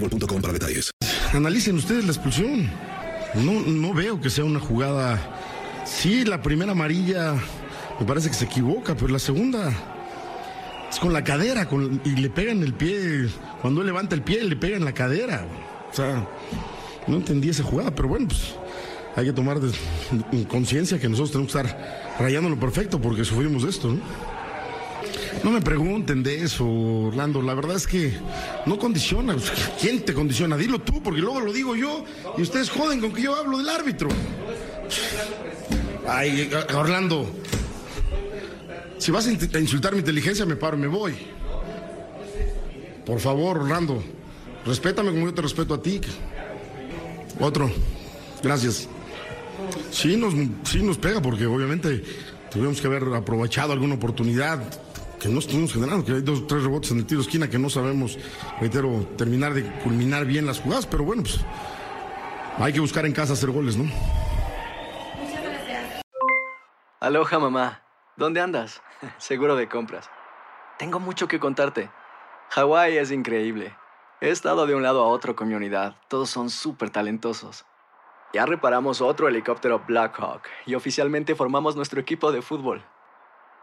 boostmobile.com para detalles. Analicen ustedes la expulsión. No, no veo que sea una jugada. Sí, la primera amarilla me parece que se equivoca, pero la segunda es con la cadera y le pega en el pie. Cuando él levanta el pie, le pega en la cadera. O sea, no entendí esa jugada, pero bueno, pues hay que tomar conciencia que nosotros tenemos que estar rayando lo perfecto porque sufrimos de esto, ¿no? No me pregunten de eso, Orlando. La verdad es que no condiciona. ¿Quién te condiciona? Dilo tú, porque luego lo digo yo y ustedes joden con que yo hablo del árbitro. Ay, Orlando. Si vas a insultar mi inteligencia, me paro y me voy. Por favor, Orlando. Respétame como yo te respeto a ti. Otro. Gracias. Sí nos, sí nos pega porque obviamente tuvimos que haber aprovechado alguna oportunidad que no estuvimos generando, que hay dos o tres rebotes en el tiro esquina que no sabemos, reitero, terminar de culminar bien las jugadas, pero bueno, pues hay que buscar en casa hacer goles, ¿no? Aloha mamá, ¿dónde andas? Seguro de compras. Tengo mucho que contarte. Hawái es increíble. He estado de un lado a otro con mi unidad. Todos son súper talentosos. Ya reparamos otro helicóptero Blackhawk y oficialmente formamos nuestro equipo de fútbol.